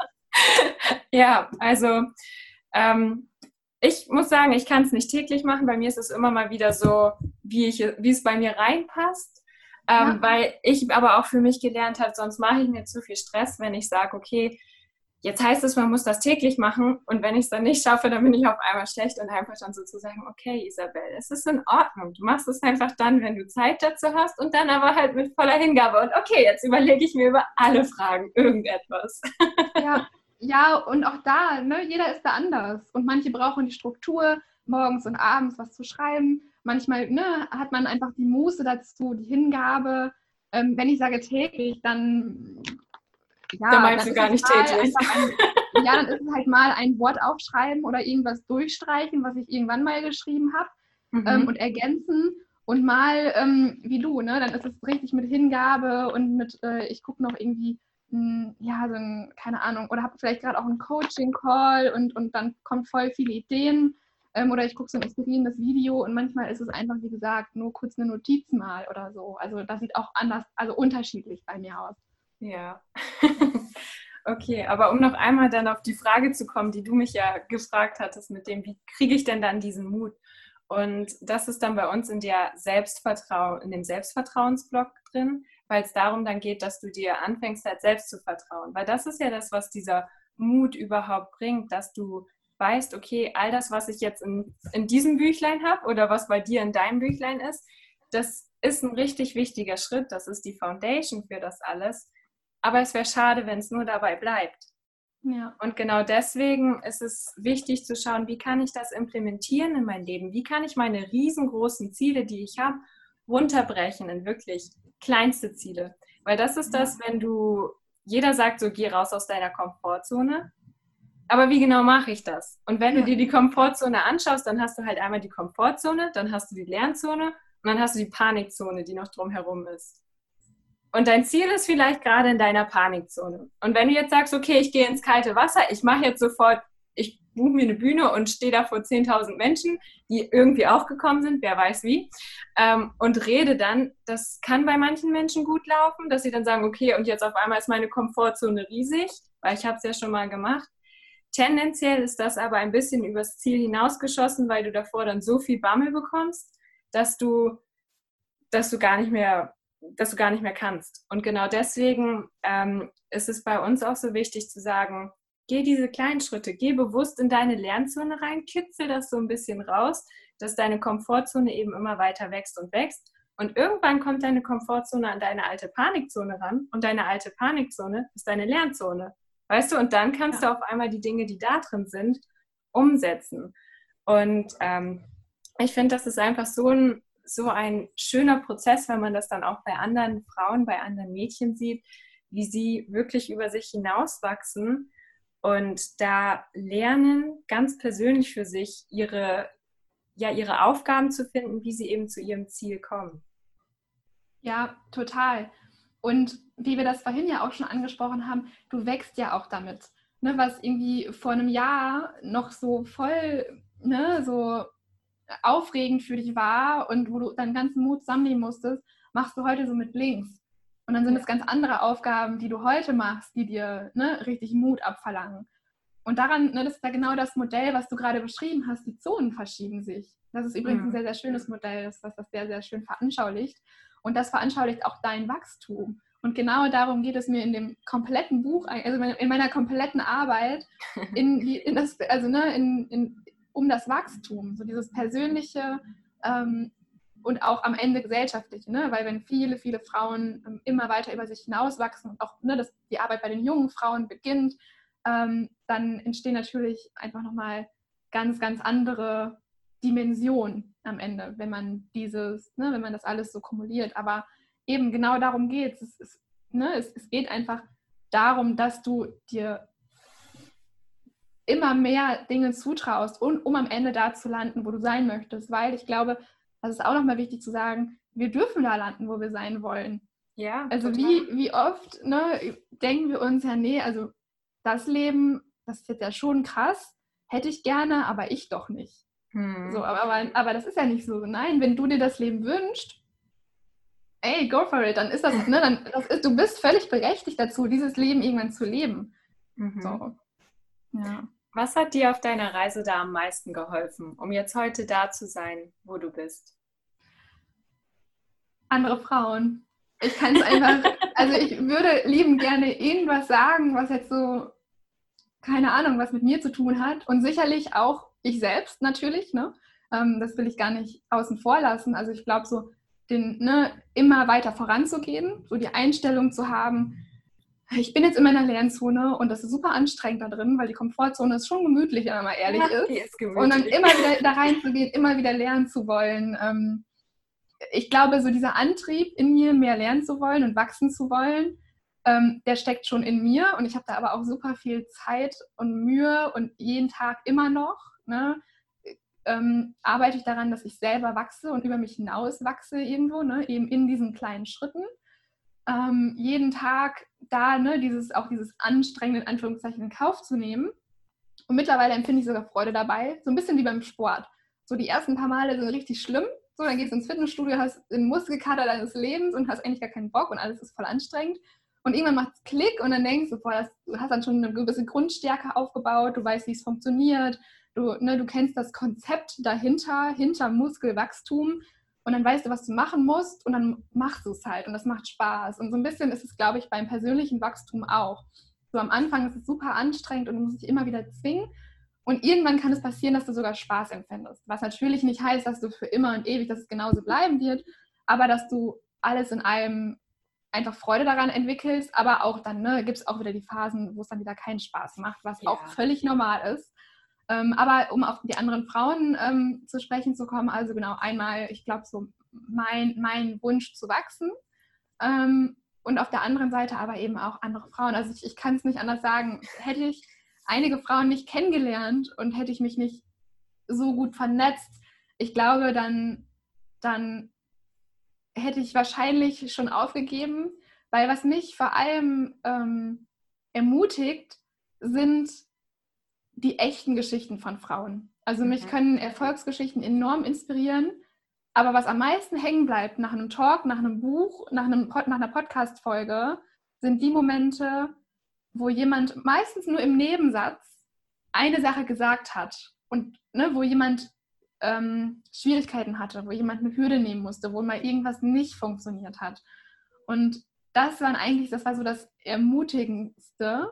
Ja, also ähm, ich muss sagen, ich kann es nicht täglich machen. Bei mir ist es immer mal wieder so, wie, ich, wie es bei mir reinpasst. Ähm, ja. Weil ich aber auch für mich gelernt habe, sonst mache ich mir zu viel Stress, wenn ich sage, okay, jetzt heißt es, man muss das täglich machen und wenn ich es dann nicht schaffe, dann bin ich auf einmal schlecht und einfach dann sozusagen, okay, Isabel, es ist in Ordnung. Du machst es einfach dann, wenn du Zeit dazu hast und dann aber halt mit voller Hingabe. Und okay, jetzt überlege ich mir über alle Fragen irgendetwas. Ja, ja, und auch da, ne, jeder ist da anders. Und manche brauchen die Struktur, morgens und abends was zu schreiben. Manchmal ne, hat man einfach die Muße dazu, die Hingabe. Ähm, wenn ich sage täglich, dann. Ja, da meinst du gar nicht täglich. Ein, ja, dann ist es halt mal ein Wort aufschreiben oder irgendwas durchstreichen, was ich irgendwann mal geschrieben habe mhm. ähm, und ergänzen. Und mal ähm, wie du, ne? Dann ist es richtig mit Hingabe und mit, äh, ich gucke noch irgendwie ja, so ein, keine Ahnung, oder habe vielleicht gerade auch einen Coaching-Call und, und dann kommt voll viele Ideen. Ähm, oder ich gucke so ein inspirierendes Video und manchmal ist es einfach, wie gesagt, nur kurz eine Notiz mal oder so. Also das sieht auch anders, also unterschiedlich bei mir aus. Ja. okay, aber um noch einmal dann auf die Frage zu kommen, die du mich ja gefragt hattest, mit dem, wie kriege ich denn dann diesen Mut? Und das ist dann bei uns in der Selbstvertrauen, in dem Selbstvertrauensblock drin weil es darum dann geht, dass du dir anfängst, halt selbst zu vertrauen. Weil das ist ja das, was dieser Mut überhaupt bringt, dass du weißt, okay, all das, was ich jetzt in, in diesem Büchlein habe oder was bei dir in deinem Büchlein ist, das ist ein richtig wichtiger Schritt. Das ist die Foundation für das alles. Aber es wäre schade, wenn es nur dabei bleibt. Ja. Und genau deswegen ist es wichtig zu schauen, wie kann ich das implementieren in mein Leben? Wie kann ich meine riesengroßen Ziele, die ich habe, runterbrechen in wirklich kleinste Ziele. Weil das ist das, wenn du, jeder sagt so, geh raus aus deiner Komfortzone. Aber wie genau mache ich das? Und wenn du dir die Komfortzone anschaust, dann hast du halt einmal die Komfortzone, dann hast du die Lernzone Und dann hast du die Panikzone, die noch drumherum ist. Und dein Ziel ist vielleicht gerade in deiner Panikzone. Und wenn du jetzt sagst, okay, ich gehe ins kalte Wasser, ich mache jetzt sofort, ich buche mir eine Bühne und stehe da vor 10.000 Menschen, die irgendwie auch gekommen sind, wer weiß wie, ähm, und rede dann, das kann bei manchen Menschen gut laufen, dass sie dann sagen, okay, und jetzt auf einmal ist meine Komfortzone riesig, weil ich habe es ja schon mal gemacht. Tendenziell ist das aber ein bisschen übers Ziel hinausgeschossen, weil du davor dann so viel Bammel bekommst, dass du, dass du gar nicht mehr dass du gar nicht mehr kannst. Und genau deswegen ähm, ist es bei uns auch so wichtig zu sagen, geh diese kleinen Schritte, geh bewusst in deine Lernzone rein, kitzel das so ein bisschen raus, dass deine Komfortzone eben immer weiter wächst und wächst. Und irgendwann kommt deine Komfortzone an deine alte Panikzone ran und deine alte Panikzone ist deine Lernzone. Weißt du, und dann kannst ja. du auf einmal die Dinge, die da drin sind, umsetzen. Und ähm, ich finde, das ist einfach so ein so ein schöner Prozess, wenn man das dann auch bei anderen Frauen, bei anderen Mädchen sieht, wie sie wirklich über sich hinauswachsen und da lernen, ganz persönlich für sich ihre, ja, ihre Aufgaben zu finden, wie sie eben zu ihrem Ziel kommen. Ja, total. Und wie wir das vorhin ja auch schon angesprochen haben, du wächst ja auch damit. Ne, was irgendwie vor einem Jahr noch so voll, ne, so aufregend für dich war und wo du deinen ganzen Mut sammeln musstest, machst du heute so mit links. Und dann sind es ganz andere Aufgaben, die du heute machst, die dir ne, richtig Mut abverlangen. Und daran, ne, das ist ja genau das Modell, was du gerade beschrieben hast, die Zonen verschieben sich. Das ist übrigens mhm. ein sehr, sehr schönes Modell, das, was das sehr, sehr schön veranschaulicht. Und das veranschaulicht auch dein Wachstum. Und genau darum geht es mir in dem kompletten Buch, also in meiner kompletten Arbeit, in, in das, also ne, in, in, um das Wachstum, so dieses persönliche ähm, und auch am Ende gesellschaftliche, ne? weil wenn viele, viele Frauen ähm, immer weiter über sich hinauswachsen und auch ne, dass die Arbeit bei den jungen Frauen beginnt, ähm, dann entstehen natürlich einfach nochmal ganz, ganz andere Dimensionen am Ende, wenn man dieses, ne, wenn man das alles so kumuliert. Aber eben genau darum geht es. Es, ne, es, es geht einfach darum, dass du dir immer mehr Dinge zutraust und um am Ende da zu landen, wo du sein möchtest. Weil ich glaube, das ist auch nochmal wichtig zu sagen, wir dürfen da landen, wo wir sein wollen. Ja. Also wie, wie oft ne, denken wir uns ja, nee, also das Leben, das ist jetzt ja schon krass, hätte ich gerne, aber ich doch nicht. Hm. So, aber, aber, aber das ist ja nicht so. Nein, wenn du dir das Leben wünschst, ey, go for it, dann ist das, ne, dann, das ist, du bist völlig berechtigt dazu, dieses Leben irgendwann zu leben. Mhm. So. Ja. Was hat dir auf deiner Reise da am meisten geholfen, um jetzt heute da zu sein, wo du bist? Andere Frauen. Ich kann es einfach, also ich würde lieben gerne irgendwas sagen, was jetzt so, keine Ahnung, was mit mir zu tun hat. Und sicherlich auch ich selbst natürlich, ne? Ähm, das will ich gar nicht außen vor lassen. Also ich glaube so, den, ne, immer weiter voranzugehen, so die Einstellung zu haben, ich bin jetzt in meiner Lernzone und das ist super anstrengend da drin, weil die Komfortzone ist schon gemütlich, wenn man mal ehrlich ja, ist. ist und dann immer wieder da reinzugehen, immer wieder lernen zu wollen. Ähm, ich glaube, so dieser Antrieb in mir, mehr lernen zu wollen und wachsen zu wollen, ähm, der steckt schon in mir und ich habe da aber auch super viel Zeit und Mühe und jeden Tag immer noch ne, ähm, arbeite ich daran, dass ich selber wachse und über mich hinaus wachse irgendwo, ne, eben in diesen kleinen Schritten jeden Tag da ne, dieses, auch dieses anstrengende in Anführungszeichen in Kauf zu nehmen. Und mittlerweile empfinde ich sogar Freude dabei, so ein bisschen wie beim Sport. So die ersten paar Male sind richtig schlimm. So, dann gehst du ins Fitnessstudio, hast den Muskelkater deines Lebens und hast eigentlich gar keinen Bock und alles ist voll anstrengend. Und irgendwann macht es Klick und dann denkst du, boah, das, du hast dann schon eine gewisse Grundstärke aufgebaut, du weißt, wie es funktioniert, du, ne, du kennst das Konzept dahinter, hinter Muskelwachstum und dann weißt du, was du machen musst und dann machst du es halt und das macht Spaß. Und so ein bisschen ist es, glaube ich, beim persönlichen Wachstum auch. So am Anfang ist es super anstrengend und du musst dich immer wieder zwingen. Und irgendwann kann es passieren, dass du sogar Spaß empfindest. Was natürlich nicht heißt, dass du für immer und ewig, dass es genauso bleiben wird, aber dass du alles in allem einfach Freude daran entwickelst, aber auch dann ne, gibt es auch wieder die Phasen, wo es dann wieder keinen Spaß macht, was ja. auch völlig normal ist. Ähm, aber um auf die anderen Frauen ähm, zu sprechen zu kommen, also genau einmal, ich glaube, so mein, mein Wunsch zu wachsen. Ähm, und auf der anderen Seite aber eben auch andere Frauen. Also ich, ich kann es nicht anders sagen. Hätte ich einige Frauen nicht kennengelernt und hätte ich mich nicht so gut vernetzt, ich glaube, dann, dann hätte ich wahrscheinlich schon aufgegeben, weil was mich vor allem ähm, ermutigt, sind die echten Geschichten von Frauen. Also mich mhm. können Erfolgsgeschichten enorm inspirieren, aber was am meisten hängen bleibt nach einem Talk, nach einem Buch, nach, einem, nach einer Podcast-Folge, sind die Momente, wo jemand meistens nur im Nebensatz eine Sache gesagt hat und ne, wo jemand ähm, Schwierigkeiten hatte, wo jemand eine Hürde nehmen musste, wo mal irgendwas nicht funktioniert hat. Und das war eigentlich, das war so das Ermutigendste,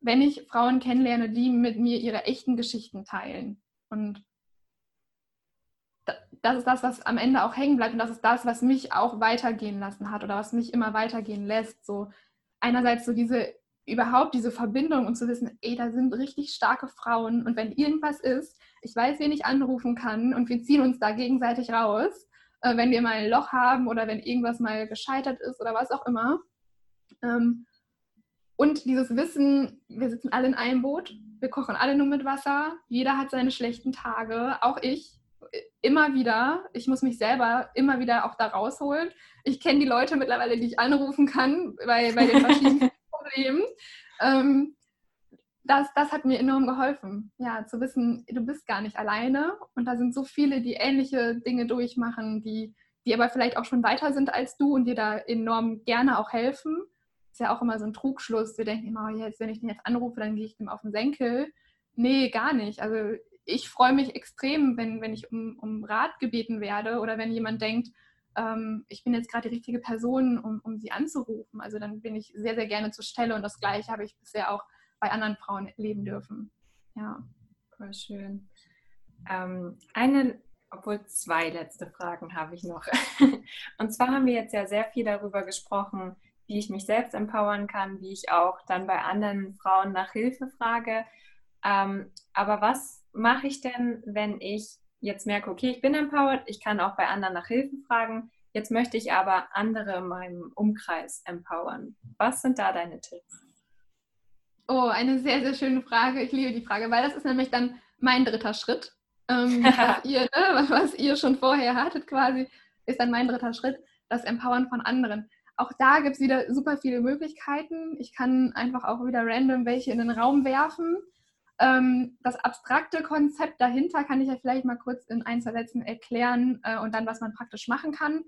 wenn ich Frauen kennenlerne, die mit mir ihre echten Geschichten teilen. Und das ist das, was am Ende auch hängen bleibt und das ist das, was mich auch weitergehen lassen hat oder was mich immer weitergehen lässt. So einerseits so diese überhaupt diese Verbindung und zu wissen, ey, da sind richtig starke Frauen und wenn irgendwas ist, ich weiß, wen ich anrufen kann und wir ziehen uns da gegenseitig raus, äh, wenn wir mal ein Loch haben oder wenn irgendwas mal gescheitert ist oder was auch immer. Ähm, und dieses Wissen, wir sitzen alle in einem Boot, wir kochen alle nur mit Wasser, jeder hat seine schlechten Tage, auch ich, immer wieder. Ich muss mich selber immer wieder auch da rausholen. Ich kenne die Leute mittlerweile, die ich anrufen kann bei, bei den verschiedenen Problemen. Ähm, das, das hat mir enorm geholfen, ja, zu wissen, du bist gar nicht alleine und da sind so viele, die ähnliche Dinge durchmachen, die, die aber vielleicht auch schon weiter sind als du und dir da enorm gerne auch helfen ist ja auch immer so ein Trugschluss. Wir denken immer, oh, jetzt, wenn ich den jetzt anrufe, dann gehe ich dem auf den Senkel. Nee, gar nicht. Also ich freue mich extrem, wenn, wenn ich um, um Rat gebeten werde oder wenn jemand denkt, ähm, ich bin jetzt gerade die richtige Person, um, um sie anzurufen. Also dann bin ich sehr, sehr gerne zur Stelle und das gleiche habe ich bisher auch bei anderen Frauen erleben dürfen. Ja. Voll schön. Ähm, eine, obwohl zwei letzte Fragen habe ich noch. und zwar haben wir jetzt ja sehr viel darüber gesprochen, wie ich mich selbst empowern kann, wie ich auch dann bei anderen Frauen nach Hilfe frage. Ähm, aber was mache ich denn, wenn ich jetzt merke, okay, ich bin empowered, ich kann auch bei anderen nach Hilfe fragen, jetzt möchte ich aber andere in meinem Umkreis empowern. Was sind da deine Tipps? Oh, eine sehr, sehr schöne Frage. Ich liebe die Frage, weil das ist nämlich dann mein dritter Schritt. Ähm, was, ihr, ne, was ihr schon vorher hattet quasi, ist dann mein dritter Schritt, das Empowern von anderen auch da gibt es wieder super viele Möglichkeiten. Ich kann einfach auch wieder random welche in den Raum werfen. Ähm, das abstrakte Konzept dahinter kann ich ja vielleicht mal kurz in ein, zwei Sätzen erklären äh, und dann, was man praktisch machen kann.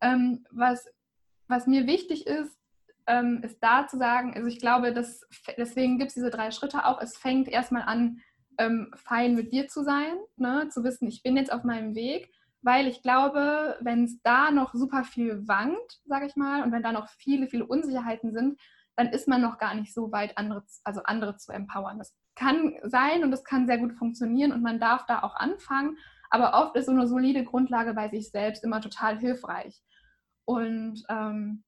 Ähm, was, was mir wichtig ist, ähm, ist da zu sagen, also ich glaube, dass, deswegen gibt es diese drei Schritte auch. Es fängt erstmal an, ähm, fein mit dir zu sein, ne? zu wissen, ich bin jetzt auf meinem Weg weil ich glaube, wenn es da noch super viel wankt, sage ich mal, und wenn da noch viele, viele Unsicherheiten sind, dann ist man noch gar nicht so weit, andere, also andere zu empowern. Das kann sein und das kann sehr gut funktionieren und man darf da auch anfangen, aber oft ist so eine solide Grundlage bei sich selbst immer total hilfreich. Und ähm,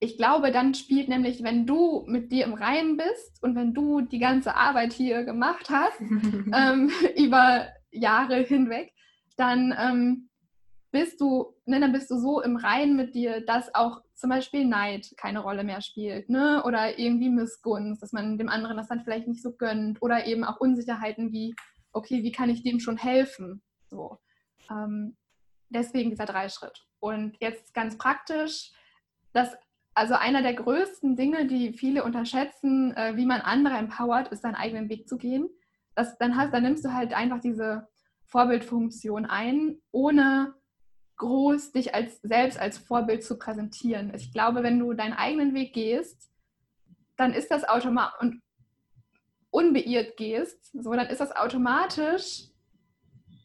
ich glaube, dann spielt nämlich, wenn du mit dir im Reinen bist und wenn du die ganze Arbeit hier gemacht hast, ähm, über Jahre hinweg, dann ähm, bist du, ne, dann bist du so im Reinen mit dir, dass auch zum Beispiel Neid keine Rolle mehr spielt, ne? Oder irgendwie Missgunst, dass man dem anderen das dann vielleicht nicht so gönnt, oder eben auch Unsicherheiten wie, okay, wie kann ich dem schon helfen? So. Ähm, deswegen dieser Dreischritt. Und jetzt ganz praktisch, dass also einer der größten Dinge, die viele unterschätzen, äh, wie man andere empowert, ist seinen eigenen Weg zu gehen. Das, dann, hast, dann nimmst du halt einfach diese Vorbildfunktion ein, ohne groß dich als selbst als Vorbild zu präsentieren. Ich glaube, wenn du deinen eigenen Weg gehst, dann ist das automatisch und unbeirrt gehst, so dann ist das automatisch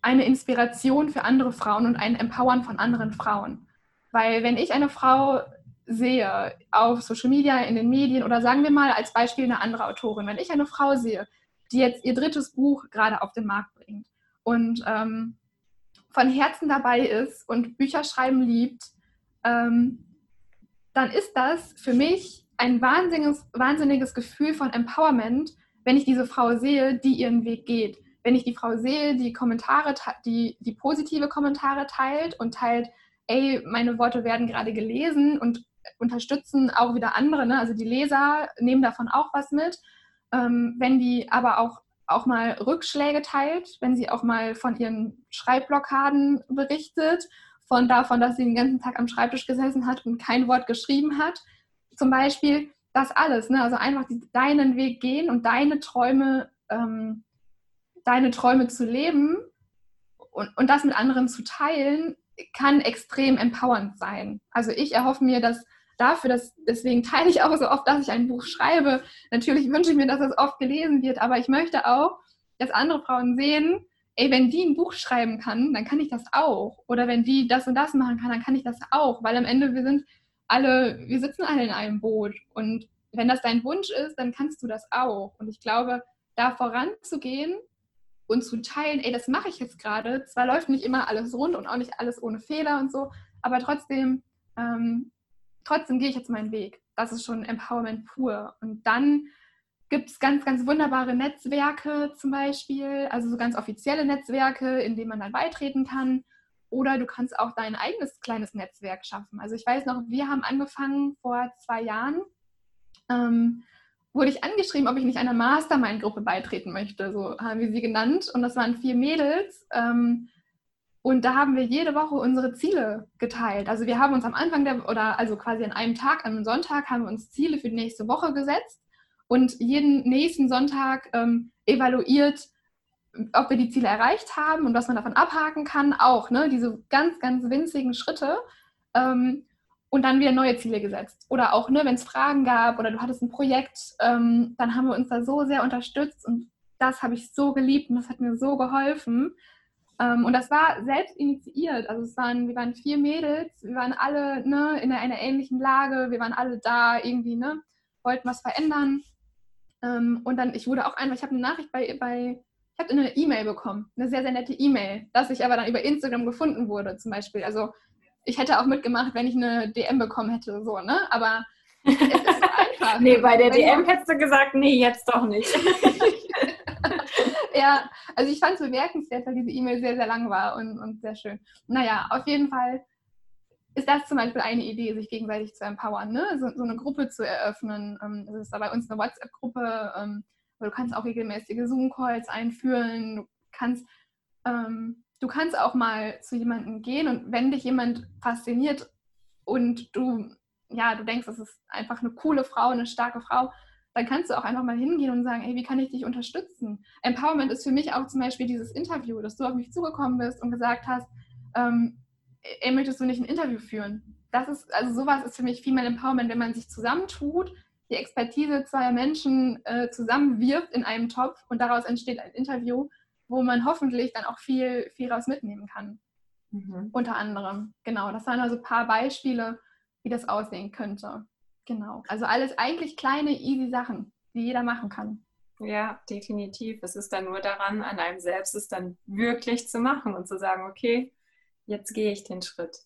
eine Inspiration für andere Frauen und ein Empowern von anderen Frauen. Weil wenn ich eine Frau sehe auf Social Media, in den Medien oder sagen wir mal als Beispiel eine andere Autorin, wenn ich eine Frau sehe, die jetzt ihr drittes Buch gerade auf den Markt und ähm, von Herzen dabei ist und Bücher schreiben liebt, ähm, dann ist das für mich ein wahnsinniges, wahnsinniges Gefühl von Empowerment, wenn ich diese Frau sehe, die ihren Weg geht. Wenn ich die Frau sehe, die Kommentare, die, die positive Kommentare teilt und teilt, ey, meine Worte werden gerade gelesen und unterstützen auch wieder andere. Ne? Also die Leser nehmen davon auch was mit. Ähm, wenn die aber auch auch mal Rückschläge teilt, wenn sie auch mal von ihren Schreibblockaden berichtet, von davon, dass sie den ganzen Tag am Schreibtisch gesessen hat und kein Wort geschrieben hat. Zum Beispiel das alles. Ne? Also einfach deinen Weg gehen und deine Träume, ähm, deine Träume zu leben und, und das mit anderen zu teilen, kann extrem empowernd sein. Also ich erhoffe mir, dass dafür, dass deswegen teile ich auch so oft, dass ich ein Buch schreibe. Natürlich wünsche ich mir, dass es oft gelesen wird, aber ich möchte auch, dass andere Frauen sehen, ey, wenn die ein Buch schreiben kann, dann kann ich das auch. Oder wenn die das und das machen kann, dann kann ich das auch. Weil am Ende wir sind alle, wir sitzen alle in einem Boot. Und wenn das dein Wunsch ist, dann kannst du das auch. Und ich glaube, da voranzugehen und zu teilen, ey, das mache ich jetzt gerade. Zwar läuft nicht immer alles rund und auch nicht alles ohne Fehler und so, aber trotzdem, ähm, trotzdem gehe ich jetzt meinen Weg. Das ist schon Empowerment pur. Und dann gibt es ganz, ganz wunderbare Netzwerke zum Beispiel, also so ganz offizielle Netzwerke, in denen man dann beitreten kann. Oder du kannst auch dein eigenes kleines Netzwerk schaffen. Also ich weiß noch, wir haben angefangen vor zwei Jahren, ähm, wurde ich angeschrieben, ob ich nicht einer Mastermind-Gruppe beitreten möchte, so haben wir sie genannt. Und das waren vier Mädels. Ähm, und da haben wir jede Woche unsere Ziele geteilt. Also wir haben uns am Anfang der, oder also quasi an einem Tag, an einem Sonntag, haben wir uns Ziele für die nächste Woche gesetzt und jeden nächsten Sonntag ähm, evaluiert, ob wir die Ziele erreicht haben und was man davon abhaken kann, auch, ne? diese ganz, ganz winzigen Schritte. Ähm, und dann wieder neue Ziele gesetzt. Oder auch, ne, wenn es Fragen gab oder du hattest ein Projekt, ähm, dann haben wir uns da so sehr unterstützt und das habe ich so geliebt und das hat mir so geholfen. Ähm, und das war selbst initiiert. Also es waren, wir waren vier Mädels, wir waren alle ne, in einer ähnlichen Lage, wir waren alle da irgendwie, ne, wollten was verändern. Ähm, und dann, ich wurde auch einfach, ich habe eine Nachricht bei, bei ich habe eine E-Mail bekommen, eine sehr, sehr nette E-Mail, dass ich aber dann über Instagram gefunden wurde, zum Beispiel. Also ich hätte auch mitgemacht, wenn ich eine DM bekommen hätte, so, ne? Aber es ist einfach. nee, bei der DM hättest du gesagt, nee, jetzt doch nicht. ja, also ich fand es bemerkenswert, weil diese E-Mail sehr, sehr lang war und, und sehr schön. Naja, auf jeden Fall ist das zum Beispiel eine Idee, sich gegenseitig zu empowern, ne? so, so eine Gruppe zu eröffnen. Ähm, das ist da bei uns eine WhatsApp-Gruppe, ähm, du kannst auch regelmäßige Zoom-Calls einführen, du kannst, ähm, du kannst auch mal zu jemandem gehen und wenn dich jemand fasziniert und du, ja, du denkst, das ist einfach eine coole Frau, eine starke Frau, dann kannst du auch einfach mal hingehen und sagen, ey, wie kann ich dich unterstützen? Empowerment ist für mich auch zum Beispiel dieses Interview, dass du auf mich zugekommen bist und gesagt hast, ähm, ey, möchtest du nicht ein Interview führen? Das ist, also sowas ist für mich Female Empowerment, wenn man sich zusammentut, die Expertise zweier Menschen äh, zusammenwirft in einem Topf und daraus entsteht ein Interview, wo man hoffentlich dann auch viel, viel raus mitnehmen kann. Mhm. Unter anderem. Genau, das waren also ein paar Beispiele, wie das aussehen könnte. Genau. Also alles eigentlich kleine, easy Sachen, die jeder machen kann. Ja, definitiv. Es ist dann nur daran, an einem selbst es dann wirklich zu machen und zu sagen, okay, jetzt gehe ich den Schritt.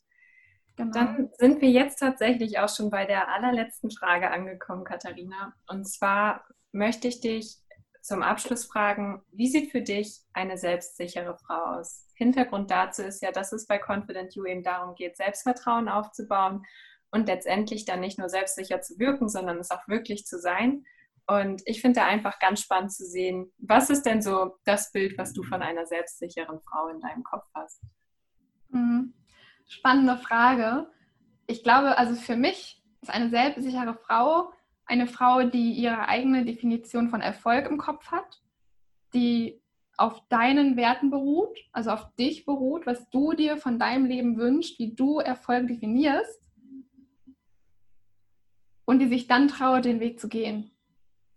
Genau. Dann sind wir jetzt tatsächlich auch schon bei der allerletzten Frage angekommen, Katharina. Und zwar möchte ich dich zum Abschluss fragen, wie sieht für dich eine selbstsichere Frau aus? Hintergrund dazu ist ja, dass es bei Confident You eben darum geht, Selbstvertrauen aufzubauen und letztendlich dann nicht nur selbstsicher zu wirken, sondern es auch wirklich zu sein. Und ich finde da einfach ganz spannend zu sehen, was ist denn so das Bild, was du von einer selbstsicheren Frau in deinem Kopf hast? Mhm. Spannende Frage. Ich glaube, also für mich ist eine selbstsichere Frau eine Frau, die ihre eigene Definition von Erfolg im Kopf hat, die auf deinen Werten beruht, also auf dich beruht, was du dir von deinem Leben wünschst, wie du Erfolg definierst und die sich dann traut, den Weg zu gehen.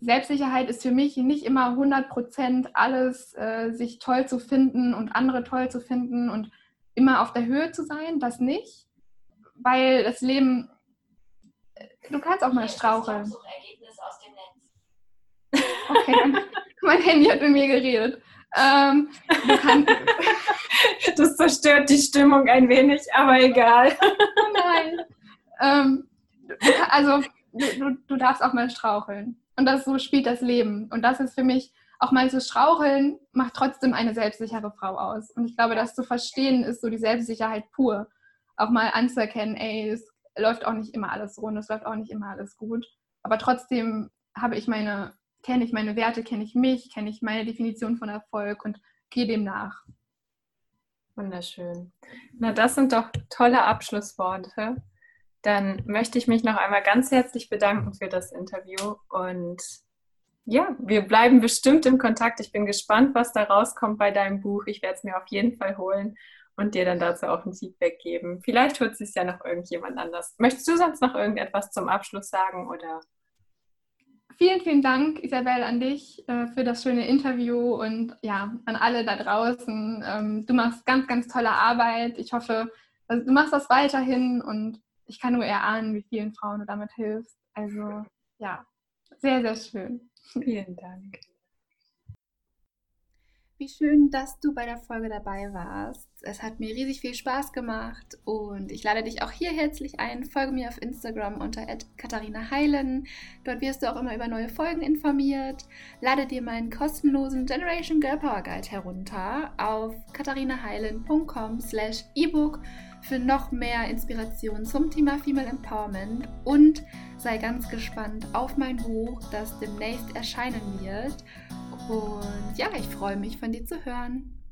Selbstsicherheit ist für mich nicht immer 100% alles, äh, sich toll zu finden und andere toll zu finden und immer auf der Höhe zu sein, das nicht, weil das Leben, du kannst auch mal straucheln. Okay, mein Handy hat mit mir geredet. Ähm, das zerstört die Stimmung ein wenig, aber egal. Nein. Ähm, also, du, du darfst auch mal straucheln. Und das so spielt das Leben. Und das ist für mich auch mal zu straucheln, macht trotzdem eine selbstsichere Frau aus. Und ich glaube, das zu verstehen ist so die Selbstsicherheit pur. Auch mal anzuerkennen, ey, es läuft auch nicht immer alles rund, es läuft auch nicht immer alles gut. Aber trotzdem habe ich meine, kenne ich meine Werte, kenne ich mich, kenne ich meine Definition von Erfolg und gehe dem nach. Wunderschön. Na, das sind doch tolle Abschlussworte. Dann möchte ich mich noch einmal ganz herzlich bedanken für das Interview und ja, wir bleiben bestimmt im Kontakt. Ich bin gespannt, was da rauskommt bei deinem Buch. Ich werde es mir auf jeden Fall holen und dir dann dazu auch ein Feedback geben. Vielleicht hört es ja noch irgendjemand anders. Möchtest du sonst noch irgendetwas zum Abschluss sagen oder? Vielen, vielen Dank, Isabel, an dich äh, für das schöne Interview und ja, an alle da draußen. Ähm, du machst ganz, ganz tolle Arbeit. Ich hoffe, du machst das weiterhin und ich kann nur erahnen, wie vielen Frauen du damit hilfst. Also ja, sehr, sehr schön. Vielen Dank. Wie schön, dass du bei der Folge dabei warst. Es hat mir riesig viel Spaß gemacht und ich lade dich auch hier herzlich ein. Folge mir auf Instagram unter Katharina Heilen. Dort wirst du auch immer über neue Folgen informiert. Lade dir meinen kostenlosen Generation Girl Power Guide herunter auf katharinaheilen.com slash ebook für noch mehr Inspiration zum Thema Female Empowerment und sei ganz gespannt auf mein Buch, das demnächst erscheinen wird. Und ja, ich freue mich von dir zu hören.